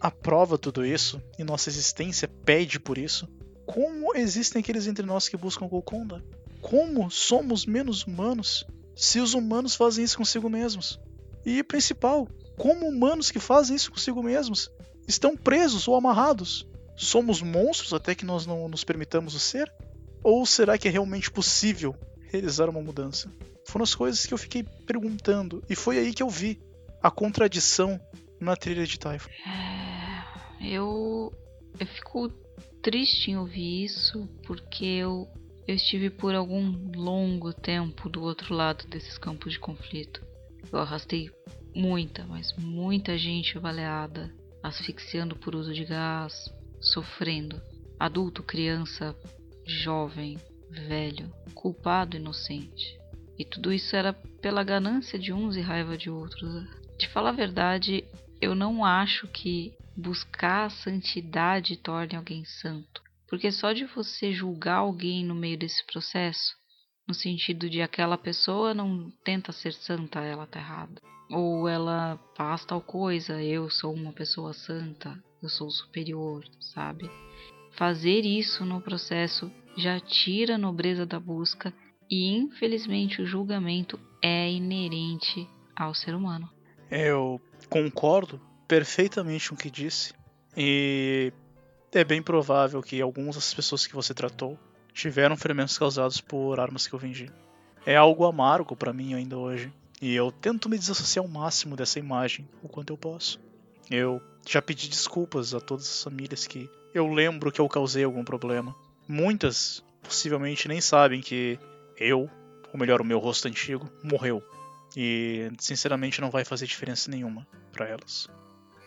aprova tudo isso e nossa existência pede por isso, como existem aqueles entre nós que buscam Golconda? Como somos menos humanos se os humanos fazem isso consigo mesmos? E principal, como humanos que fazem isso consigo mesmos estão presos ou amarrados? Somos monstros até que nós não nos permitamos o ser? Ou será que é realmente possível realizar uma mudança? Foram as coisas que eu fiquei perguntando, e foi aí que eu vi a contradição na trilha de Typhon. É, eu, eu fico triste em ouvir isso, porque eu, eu estive por algum longo tempo do outro lado desses campos de conflito. Eu arrastei muita, mas muita gente baleada, asfixiando por uso de gás, sofrendo. Adulto, criança, jovem, velho, culpado, inocente. E tudo isso era pela ganância de uns e raiva de outros. De falar a verdade, eu não acho que buscar a santidade torne alguém santo. Porque só de você julgar alguém no meio desse processo, no sentido de aquela pessoa não tenta ser santa, ela tá errada. Ou ela faz tal coisa, eu sou uma pessoa santa, eu sou superior, sabe? Fazer isso no processo já tira a nobreza da busca e infelizmente o julgamento é inerente ao ser humano. Eu concordo perfeitamente o que disse e é bem provável que algumas das pessoas que você tratou tiveram ferimentos causados por armas que eu vendi. É algo amargo para mim ainda hoje e eu tento me desassociar ao máximo dessa imagem o quanto eu posso. Eu já pedi desculpas a todas as famílias que eu lembro que eu causei algum problema. Muitas possivelmente nem sabem que eu, ou melhor, o meu rosto antigo, morreu. E sinceramente não vai fazer diferença nenhuma para elas.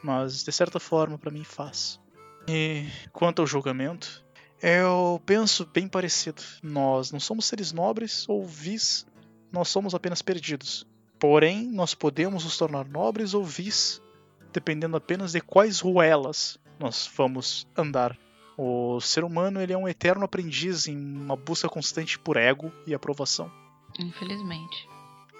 Mas de certa forma para mim faz. E quanto ao julgamento, eu penso bem parecido. Nós não somos seres nobres ou vis, nós somos apenas perdidos. Porém, nós podemos nos tornar nobres ou vis dependendo apenas de quais ruelas nós vamos andar. O ser humano ele é um eterno aprendiz em uma busca constante por ego e aprovação. Infelizmente.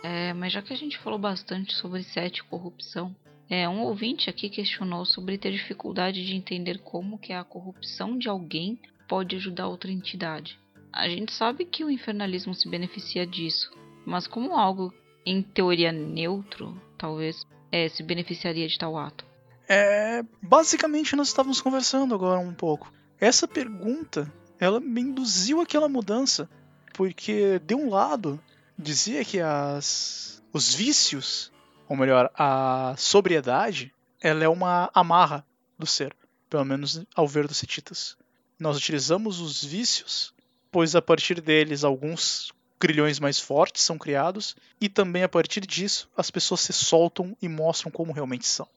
É, mas já que a gente falou bastante sobre sete corrupção, é, um ouvinte aqui questionou sobre ter dificuldade de entender como que a corrupção de alguém pode ajudar outra entidade. A gente sabe que o infernalismo se beneficia disso, mas como algo em teoria neutro, talvez é, se beneficiaria de tal ato? É, basicamente nós estávamos conversando agora um pouco. Essa pergunta, ela me induziu aquela mudança, porque de um lado dizia que as os vícios, ou melhor, a sobriedade, ela é uma amarra do ser. pelo menos ao ver dos setitas. Nós utilizamos os vícios, pois a partir deles alguns grilhões mais fortes são criados, e também a partir disso as pessoas se soltam e mostram como realmente são.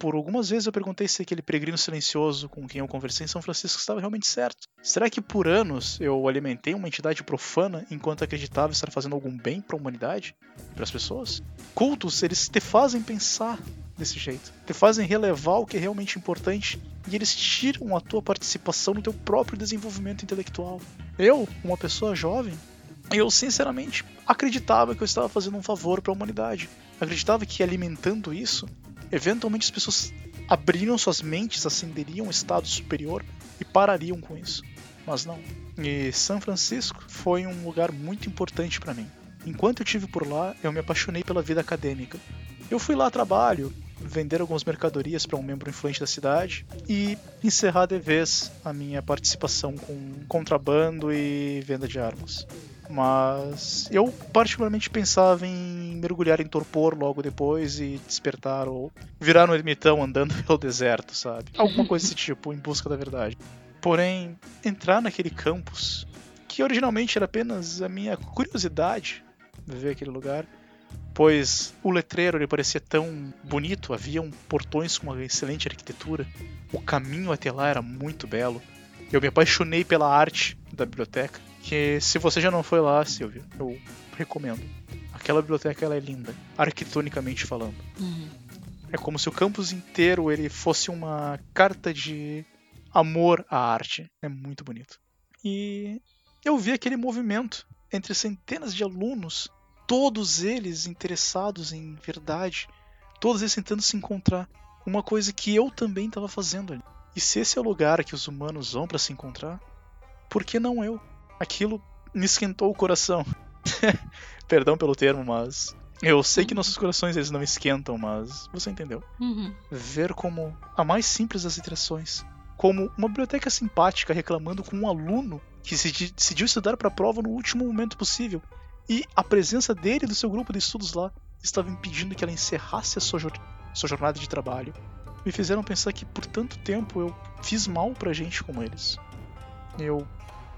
Por algumas vezes eu perguntei se aquele peregrino silencioso com quem eu conversei em São Francisco estava realmente certo. Será que por anos eu alimentei uma entidade profana enquanto acreditava estar fazendo algum bem para a humanidade? Para as pessoas? Cultos, eles te fazem pensar desse jeito. Te fazem relevar o que é realmente importante e eles tiram a tua participação no teu próprio desenvolvimento intelectual. Eu, uma pessoa jovem, eu sinceramente acreditava que eu estava fazendo um favor para a humanidade. Acreditava que alimentando isso, eventualmente as pessoas abririam suas mentes, ascenderiam um estado superior e parariam com isso. Mas não. E São Francisco foi um lugar muito importante para mim. Enquanto eu tive por lá, eu me apaixonei pela vida acadêmica. Eu fui lá a trabalho, vender algumas mercadorias para um membro influente da cidade e encerrar de vez a minha participação com contrabando e venda de armas. Mas eu particularmente pensava em mergulhar em torpor logo depois e despertar ou virar um ermitão andando pelo deserto, sabe? Alguma coisa desse tipo, em busca da verdade. Porém, entrar naquele campus, que originalmente era apenas a minha curiosidade de ver aquele lugar, pois o letreiro ele parecia tão bonito, haviam portões com uma excelente arquitetura, o caminho até lá era muito belo. Eu me apaixonei pela arte da biblioteca que se você já não foi lá, Silvia, eu recomendo. Aquela biblioteca ela é linda, arquitetonicamente falando. Uhum. É como se o campus inteiro ele fosse uma carta de amor à arte. É muito bonito. E eu vi aquele movimento entre centenas de alunos, todos eles interessados em verdade, todos eles tentando se encontrar. Uma coisa que eu também estava fazendo ali. E se esse é o lugar que os humanos vão para se encontrar, por que não eu? Aquilo me esquentou o coração. Perdão pelo termo, mas eu sei que nossos corações eles não esquentam, mas você entendeu. Uhum. Ver como a mais simples das interações, como uma biblioteca simpática reclamando com um aluno que se decidiu estudar para a prova no último momento possível e a presença dele do seu grupo de estudos lá estava impedindo que ela encerrasse a sua, sua jornada de trabalho. Me fizeram pensar que por tanto tempo eu fiz mal pra gente como eles. Eu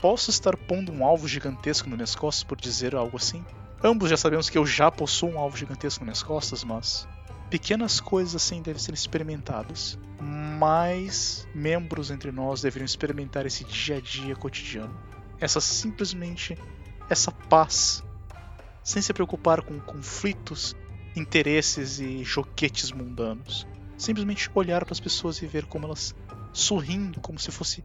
posso estar pondo um alvo gigantesco nas minhas costas por dizer algo assim? Ambos já sabemos que eu já possuo um alvo gigantesco nas minhas costas, mas pequenas coisas assim devem ser experimentadas. Mais membros entre nós deveriam experimentar esse dia a dia cotidiano. Essa simplesmente essa paz, sem se preocupar com conflitos, interesses e joguetes mundanos. Simplesmente olhar para as pessoas e ver como elas sorrindo, como se fosse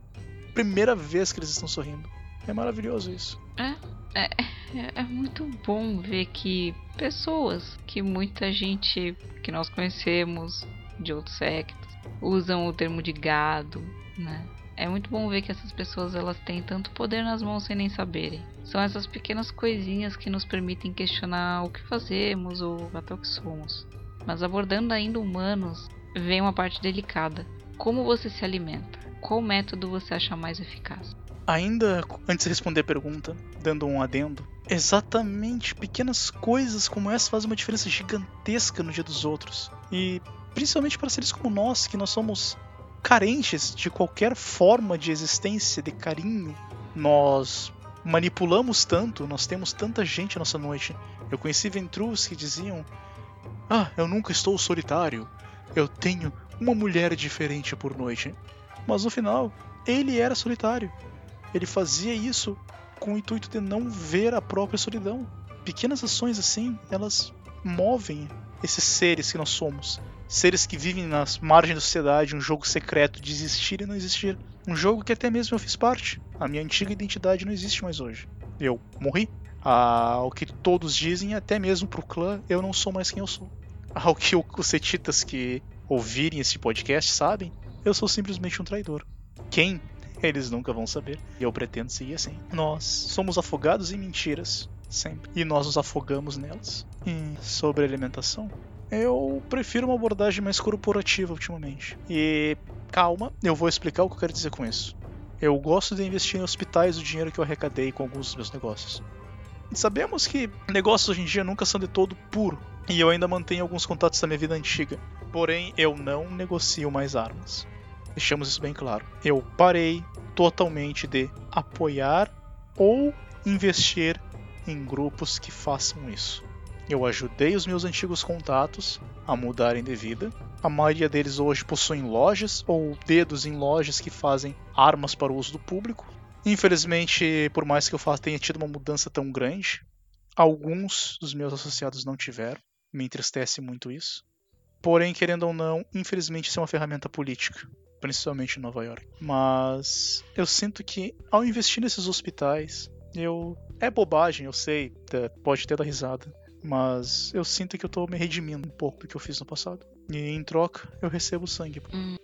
primeira vez que eles estão sorrindo. É maravilhoso isso. É, é, é, é muito bom ver que pessoas que muita gente que nós conhecemos de outros sectos usam o termo de gado, né? É muito bom ver que essas pessoas elas têm tanto poder nas mãos sem nem saberem. São essas pequenas coisinhas que nos permitem questionar o que fazemos ou até o que somos. Mas abordando ainda humanos, vem uma parte delicada. Como você se alimenta? Qual método você acha mais eficaz? Ainda antes de responder a pergunta, dando um adendo, exatamente pequenas coisas como essa fazem uma diferença gigantesca no dia dos outros. E principalmente para seres como nós, que nós somos carentes de qualquer forma de existência, de carinho. Nós manipulamos tanto, nós temos tanta gente à nossa noite. Eu conheci ventrus que diziam: Ah, eu nunca estou solitário. Eu tenho uma mulher diferente por noite. Mas no final, ele era solitário. Ele fazia isso com o intuito de não ver a própria solidão. Pequenas ações assim, elas movem esses seres que nós somos. Seres que vivem nas margens da sociedade, um jogo secreto de existir e não existir. Um jogo que até mesmo eu fiz parte. A minha antiga identidade não existe mais hoje. Eu morri. Ao que todos dizem, até mesmo pro clã, eu não sou mais quem eu sou. Ao que os setitas que ouvirem esse podcast sabem, eu sou simplesmente um traidor. Quem? Eles nunca vão saber. E eu pretendo seguir assim. Nós somos afogados em mentiras, sempre. E nós nos afogamos nelas. E sobre alimentação, eu prefiro uma abordagem mais corporativa ultimamente. E calma, eu vou explicar o que eu quero dizer com isso. Eu gosto de investir em hospitais o dinheiro que eu arrecadei com alguns dos meus negócios. Sabemos que negócios hoje em dia nunca são de todo puro, e eu ainda mantenho alguns contatos da minha vida antiga. Porém, eu não negocio mais armas. Deixamos isso bem claro. Eu parei totalmente de apoiar ou investir em grupos que façam isso. Eu ajudei os meus antigos contatos a mudarem de vida. A maioria deles hoje possuem lojas ou dedos em lojas que fazem armas para o uso do público. Infelizmente, por mais que eu tenha tido uma mudança tão grande, alguns dos meus associados não tiveram. Me entristece muito isso. Porém, querendo ou não, infelizmente isso é uma ferramenta política, principalmente em Nova York. Mas eu sinto que ao investir nesses hospitais, eu é bobagem, eu sei, pode ter da risada, mas eu sinto que eu tô me redimindo um pouco do que eu fiz no passado. E em troca, eu recebo sangue. Hum,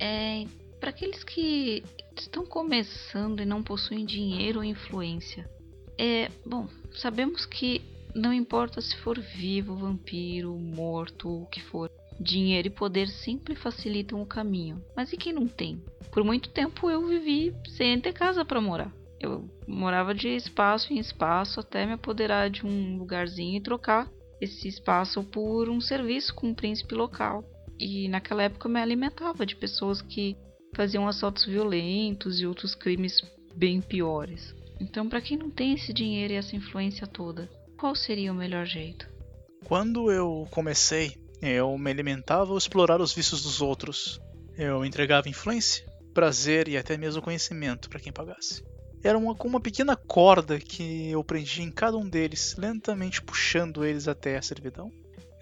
é, para aqueles que estão começando e não possuem dinheiro ou influência, é, bom, sabemos que não importa se for vivo, vampiro, morto, o que for. Dinheiro e poder sempre facilitam o caminho. Mas e quem não tem? Por muito tempo eu vivi sem ter casa para morar. Eu morava de espaço em espaço até me apoderar de um lugarzinho e trocar esse espaço por um serviço com um príncipe local. E naquela época eu me alimentava de pessoas que faziam assaltos violentos e outros crimes bem piores. Então, para quem não tem esse dinheiro e essa influência toda, qual seria o melhor jeito? Quando eu comecei, eu me alimentava ao explorar os vícios dos outros. Eu entregava influência, prazer e até mesmo conhecimento para quem pagasse. Era uma, uma pequena corda que eu prendi em cada um deles, lentamente puxando eles até a servidão.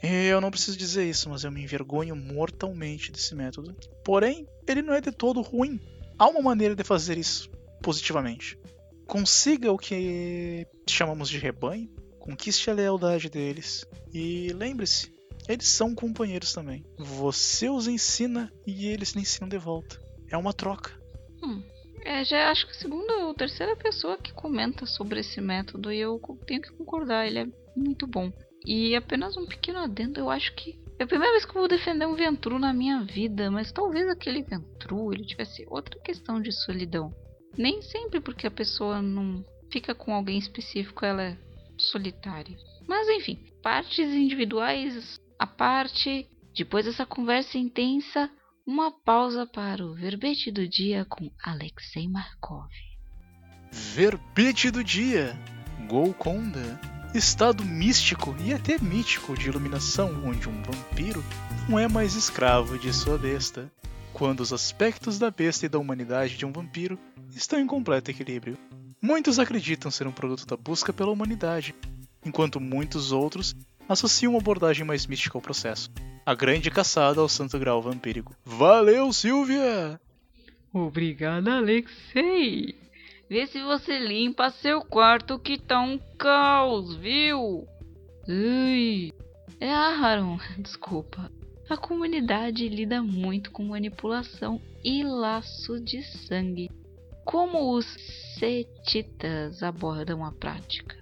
Eu não preciso dizer isso, mas eu me envergonho mortalmente desse método. Porém, ele não é de todo ruim. Há uma maneira de fazer isso positivamente. Consiga o que chamamos de rebanho, conquiste a lealdade deles e lembre-se, eles são companheiros também. Você os ensina e eles lhe ensinam de volta. É uma troca. Hum, é, já acho que a segunda ou terceira pessoa que comenta sobre esse método e eu tenho que concordar, ele é muito bom. E apenas um pequeno adendo, eu acho que é a primeira vez que eu vou defender um Ventru na minha vida, mas talvez aquele Ventru ele tivesse outra questão de solidão. Nem sempre porque a pessoa não fica com alguém específico ela é solitária. Mas enfim, partes individuais à parte, depois dessa conversa intensa, uma pausa para o verbete do dia com Alexei Markov. Verbete do dia: Golconda. Estado místico e até mítico de iluminação, onde um vampiro não é mais escravo de sua besta, quando os aspectos da besta e da humanidade de um vampiro estão em completo equilíbrio. Muitos acreditam ser um produto da busca pela humanidade, enquanto muitos outros associam uma abordagem mais mística ao processo. A grande caçada ao santo grau vampírico. Valeu, Silvia! Obrigada, Alexei! Vê se você limpa seu quarto que tá um caos, viu? Ui! É Aaron, desculpa. A comunidade lida muito com manipulação e laço de sangue. Como os setitas abordam a prática?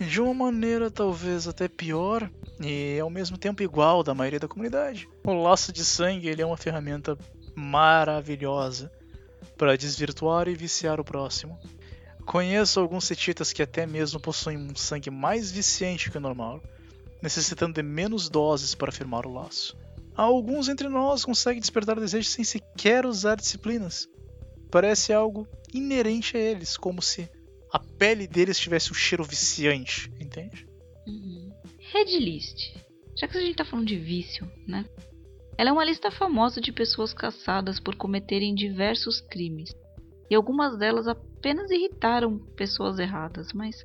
De uma maneira talvez até pior e ao mesmo tempo igual da maioria da comunidade. O laço de sangue ele é uma ferramenta maravilhosa para desvirtuar e viciar o próximo. Conheço alguns setitas que até mesmo possuem um sangue mais viciante que o normal, necessitando de menos doses para firmar o laço. Alguns entre nós conseguem despertar desejo sem sequer usar disciplinas, parece algo inerente a eles, como se a pele deles tivesse um cheiro viciante, entende? Uhum. Red List. Já que a gente tá falando de vício, né? Ela é uma lista famosa de pessoas caçadas por cometerem diversos crimes. E algumas delas apenas irritaram pessoas erradas, mas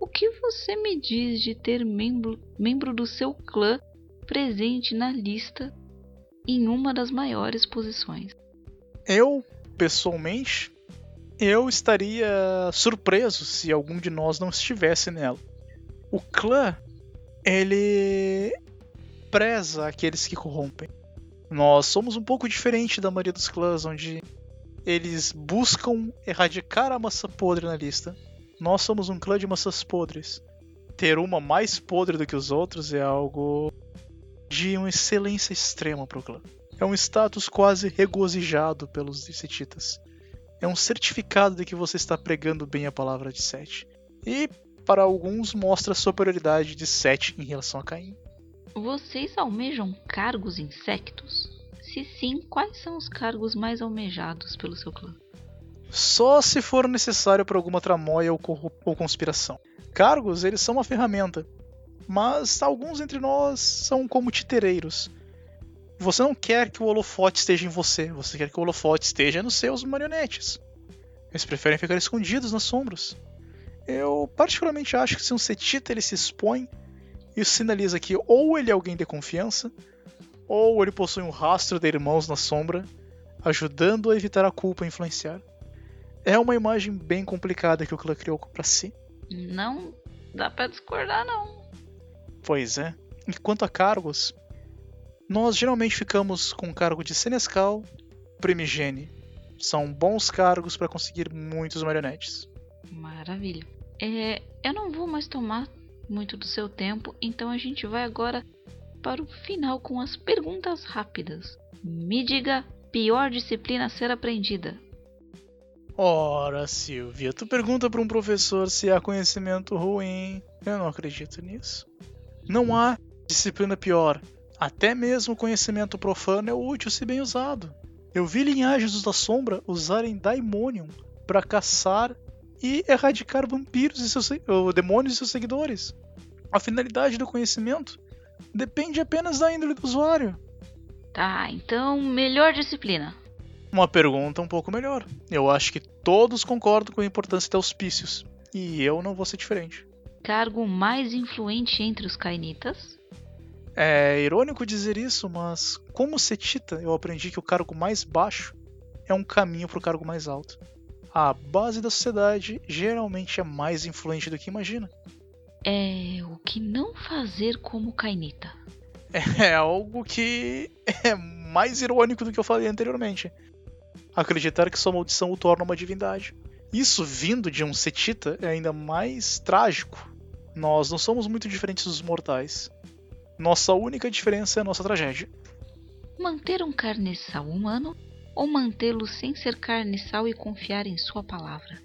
o que você me diz de ter membro, membro do seu clã presente na lista em uma das maiores posições? Eu pessoalmente, eu estaria surpreso se algum de nós não estivesse nela. O clã, ele preza aqueles que corrompem. Nós somos um pouco diferente da maioria dos clãs, onde eles buscam erradicar a maçã podre na lista. Nós somos um clã de maçãs podres. Ter uma mais podre do que os outros é algo de uma excelência extrema para o clã. É um status quase regozijado pelos setitas. É um certificado de que você está pregando bem a palavra de Sete. E, para alguns, mostra a superioridade de Sete em relação a Caim. Vocês almejam cargos insectos? Se sim, quais são os cargos mais almejados pelo seu clã? Só se for necessário para alguma tramóia ou, ou conspiração. Cargos, eles são uma ferramenta, mas alguns entre nós são como titereiros. Você não quer que o holofote esteja em você, você quer que o holofote esteja nos seus marionetes. Eles preferem ficar escondidos nas sombras. Eu particularmente acho que se um setita ele se expõe, isso sinaliza que ou ele é alguém de confiança, ou ele possui um rastro de irmãos na sombra, ajudando a evitar a culpa e influenciar. É uma imagem bem complicada que o clã criou para si. Não dá para discordar, não. Pois é. E quanto a cargos, nós geralmente ficamos com o cargo de Senescal, Primigene. São bons cargos para conseguir muitos marionetes. Maravilha. É, eu não vou mais tomar muito do seu tempo, então a gente vai agora para o final com as perguntas rápidas. Me diga, pior disciplina a ser aprendida. Ora, Silvia, tu pergunta para um professor se há conhecimento ruim. Eu não acredito nisso. Não há disciplina pior. Até mesmo conhecimento profano é útil se bem usado. Eu vi linhagens da sombra usarem Daimonium para caçar e erradicar vampiros e seus demônios e seus seguidores. A finalidade do conhecimento depende apenas da índole do usuário. Tá, então melhor disciplina. Uma pergunta um pouco melhor. Eu acho que todos concordam com a importância de auspícios. E eu não vou ser diferente. Cargo mais influente entre os Kainitas? É irônico dizer isso, mas como setita, eu aprendi que o cargo mais baixo é um caminho para o cargo mais alto. A base da sociedade geralmente é mais influente do que imagina. É o que não fazer como Kainita. É algo que é mais irônico do que eu falei anteriormente acreditar que sua maldição o torna uma divindade. Isso vindo de um setita é ainda mais trágico. Nós não somos muito diferentes dos mortais. Nossa única diferença é a nossa tragédia. Manter um carniçal humano ou mantê-lo sem ser carniçal e confiar em sua palavra?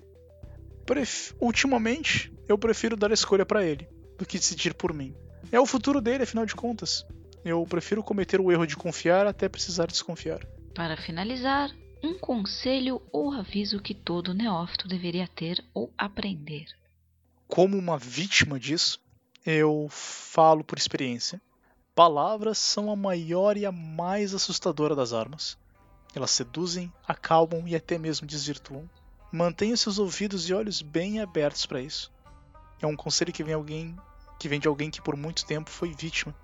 Pref... Ultimamente, eu prefiro dar a escolha para ele do que decidir por mim. É o futuro dele, afinal de contas. Eu prefiro cometer o erro de confiar até precisar desconfiar. Para finalizar, um conselho ou aviso que todo neófito deveria ter ou aprender. Como uma vítima disso, eu falo por experiência. Palavras são a maior e a mais assustadora das armas. Elas seduzem, acalmam e até mesmo desvirtuam. Mantenha seus ouvidos e olhos bem abertos para isso. É um conselho que vem alguém que vem de alguém que por muito tempo foi vítima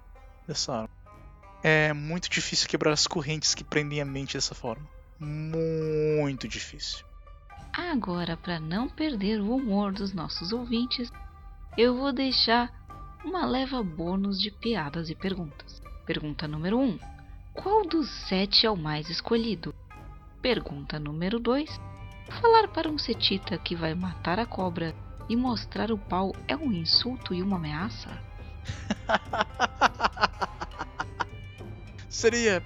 dessa arma. É muito difícil quebrar as correntes que prendem a mente dessa forma muito difícil. Agora, para não perder o humor dos nossos ouvintes, eu vou deixar uma leva bônus de piadas e perguntas. Pergunta número 1: um, Qual dos sete é o mais escolhido? Pergunta número 2: Falar para um setita que vai matar a cobra e mostrar o pau é um insulto e uma ameaça? Seria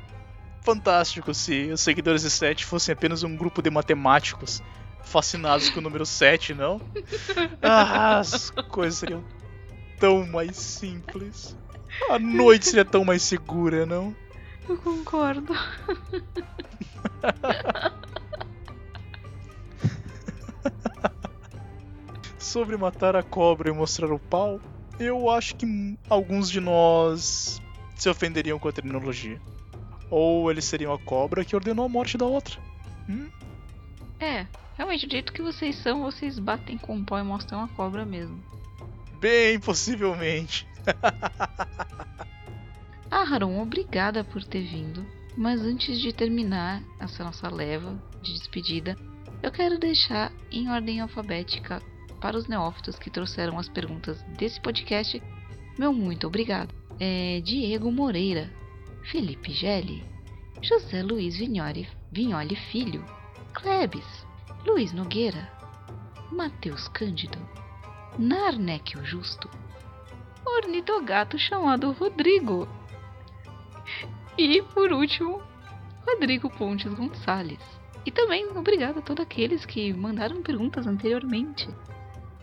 fantástico se os seguidores de 7 fossem apenas um grupo de matemáticos fascinados com o número 7, não? Ah, as coisas seriam tão mais simples. A noite seria tão mais segura, não? Eu concordo. Sobre matar a cobra e mostrar o pau, eu acho que alguns de nós se ofenderiam com a terminologia. Ou eles seriam a cobra que ordenou a morte da outra. Hum? É, realmente, do jeito que vocês são, vocês batem com o pau e mostram a cobra mesmo. Bem possivelmente. ah, Haron, obrigada por ter vindo. Mas antes de terminar essa nossa leva de despedida, eu quero deixar em ordem alfabética para os neófitos que trouxeram as perguntas desse podcast. Meu muito obrigado. É Diego Moreira, Felipe Gelli, José Luiz Vignoli, Vignoli Filho, Klebs, Luiz Nogueira, Matheus Cândido, Narnek o Justo, ornitogato chamado Rodrigo e, por último, Rodrigo Pontes Gonçalves. E também obrigado a todos aqueles que mandaram perguntas anteriormente.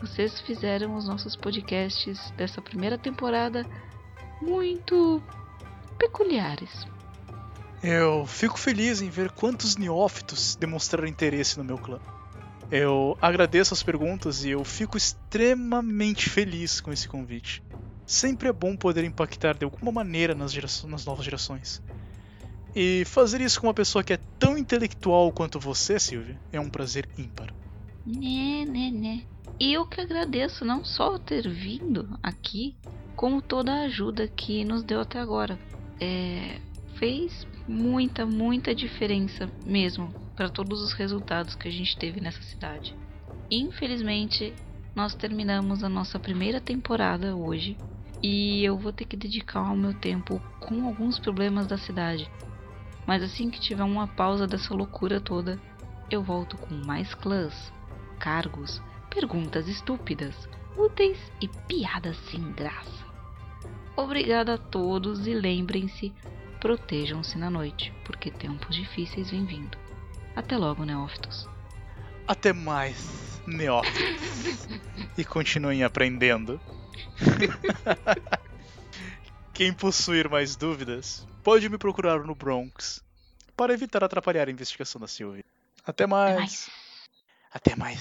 Vocês fizeram os nossos podcasts dessa primeira temporada muito peculiares. Eu fico feliz em ver quantos neófitos demonstraram interesse no meu clã. Eu agradeço as perguntas e eu fico extremamente feliz com esse convite. Sempre é bom poder impactar de alguma maneira nas, nas novas gerações. E fazer isso com uma pessoa que é tão intelectual quanto você, Silvia, é um prazer ímpar. Né, né, né. Eu que agradeço não só ter vindo aqui, como toda a ajuda que nos deu até agora. É, fez muita, muita diferença mesmo para todos os resultados que a gente teve nessa cidade. Infelizmente, nós terminamos a nossa primeira temporada hoje e eu vou ter que dedicar o meu tempo com alguns problemas da cidade. Mas assim que tiver uma pausa dessa loucura toda, eu volto com mais clãs, cargos, perguntas estúpidas, úteis e piadas sem graça. Obrigada a todos e lembrem-se, protejam-se na noite, porque tempos difíceis vêm vindo. Até logo, neófitos. Até mais, neófitos. e continuem aprendendo. Quem possuir mais dúvidas, pode me procurar no Bronx para evitar atrapalhar a investigação da Sylvie. Até mais. Até mais,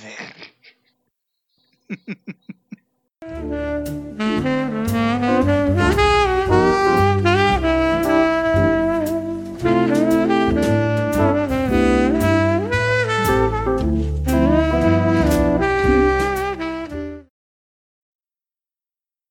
velho.